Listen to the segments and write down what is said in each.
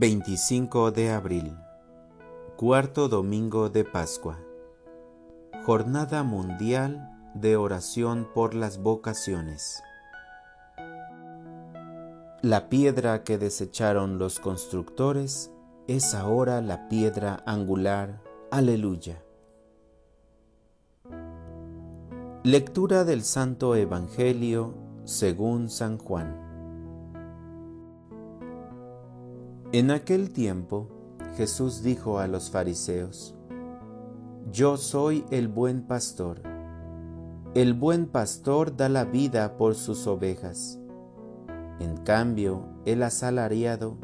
25 de abril, cuarto domingo de Pascua. Jornada Mundial de Oración por las Vocaciones. La piedra que desecharon los constructores es ahora la piedra angular. Aleluya. Lectura del Santo Evangelio según San Juan. En aquel tiempo Jesús dijo a los fariseos, Yo soy el buen pastor. El buen pastor da la vida por sus ovejas. En cambio, el asalariado,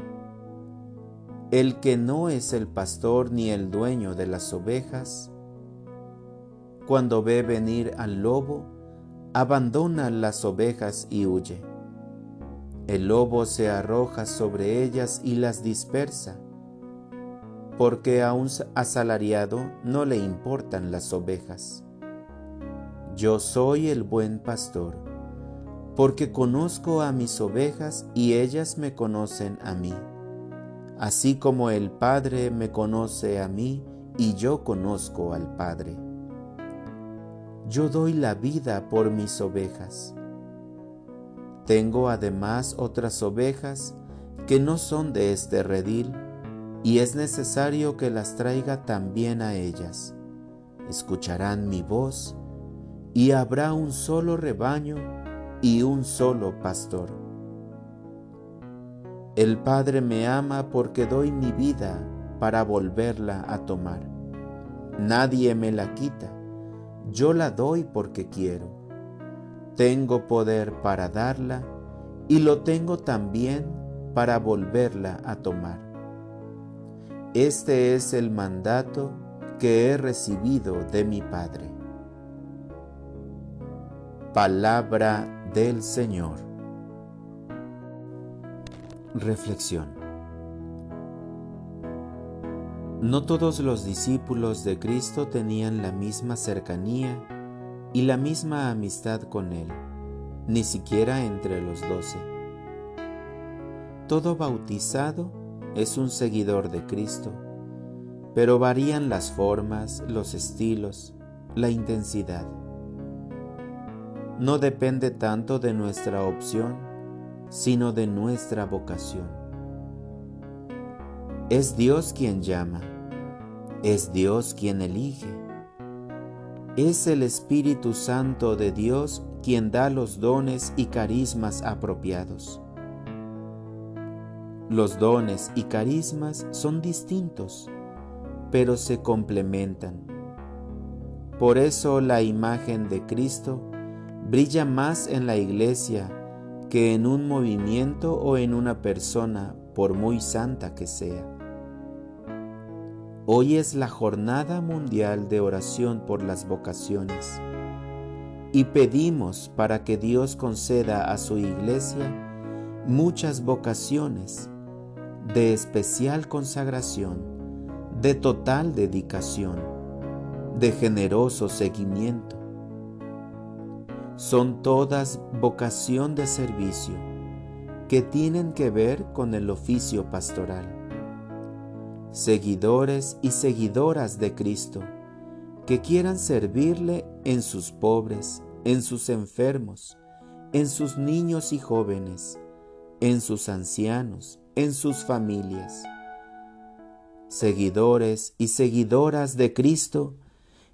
el que no es el pastor ni el dueño de las ovejas, cuando ve venir al lobo, abandona las ovejas y huye. El lobo se arroja sobre ellas y las dispersa, porque a un asalariado no le importan las ovejas. Yo soy el buen pastor, porque conozco a mis ovejas y ellas me conocen a mí, así como el Padre me conoce a mí y yo conozco al Padre. Yo doy la vida por mis ovejas. Tengo además otras ovejas que no son de este redil, y es necesario que las traiga también a ellas. Escucharán mi voz, y habrá un solo rebaño y un solo pastor. El Padre me ama porque doy mi vida para volverla a tomar. Nadie me la quita, yo la doy porque quiero tengo poder para darla y lo tengo también para volverla a tomar. Este es el mandato que he recibido de mi Padre. Palabra del Señor. Reflexión. No todos los discípulos de Cristo tenían la misma cercanía y la misma amistad con Él, ni siquiera entre los doce. Todo bautizado es un seguidor de Cristo, pero varían las formas, los estilos, la intensidad. No depende tanto de nuestra opción, sino de nuestra vocación. Es Dios quien llama, es Dios quien elige es el Espíritu Santo de Dios quien da los dones y carismas apropiados. Los dones y carismas son distintos, pero se complementan. Por eso la imagen de Cristo brilla más en la iglesia que en un movimiento o en una persona, por muy santa que sea. Hoy es la Jornada Mundial de Oración por las Vocaciones y pedimos para que Dios conceda a su iglesia muchas vocaciones de especial consagración, de total dedicación, de generoso seguimiento. Son todas vocación de servicio que tienen que ver con el oficio pastoral seguidores y seguidoras de Cristo, que quieran servirle en sus pobres, en sus enfermos, en sus niños y jóvenes, en sus ancianos, en sus familias. Seguidores y seguidoras de Cristo,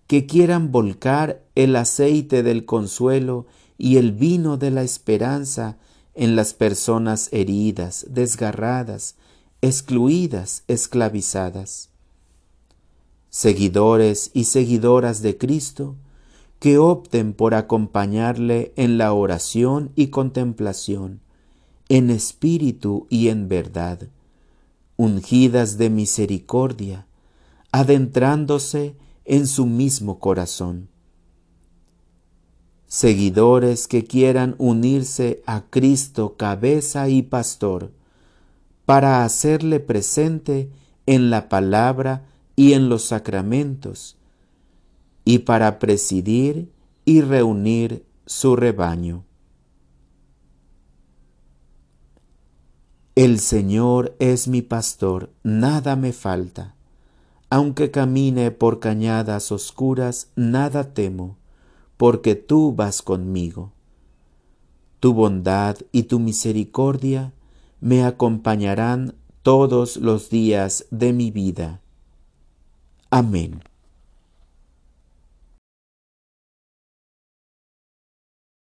que quieran volcar el aceite del consuelo y el vino de la esperanza en las personas heridas, desgarradas, excluidas, esclavizadas. Seguidores y seguidoras de Cristo, que opten por acompañarle en la oración y contemplación, en espíritu y en verdad, ungidas de misericordia, adentrándose en su mismo corazón. Seguidores que quieran unirse a Cristo cabeza y pastor, para hacerle presente en la palabra y en los sacramentos, y para presidir y reunir su rebaño. El Señor es mi pastor, nada me falta. Aunque camine por cañadas oscuras, nada temo, porque tú vas conmigo. Tu bondad y tu misericordia me acompañarán todos los días de mi vida. Amén.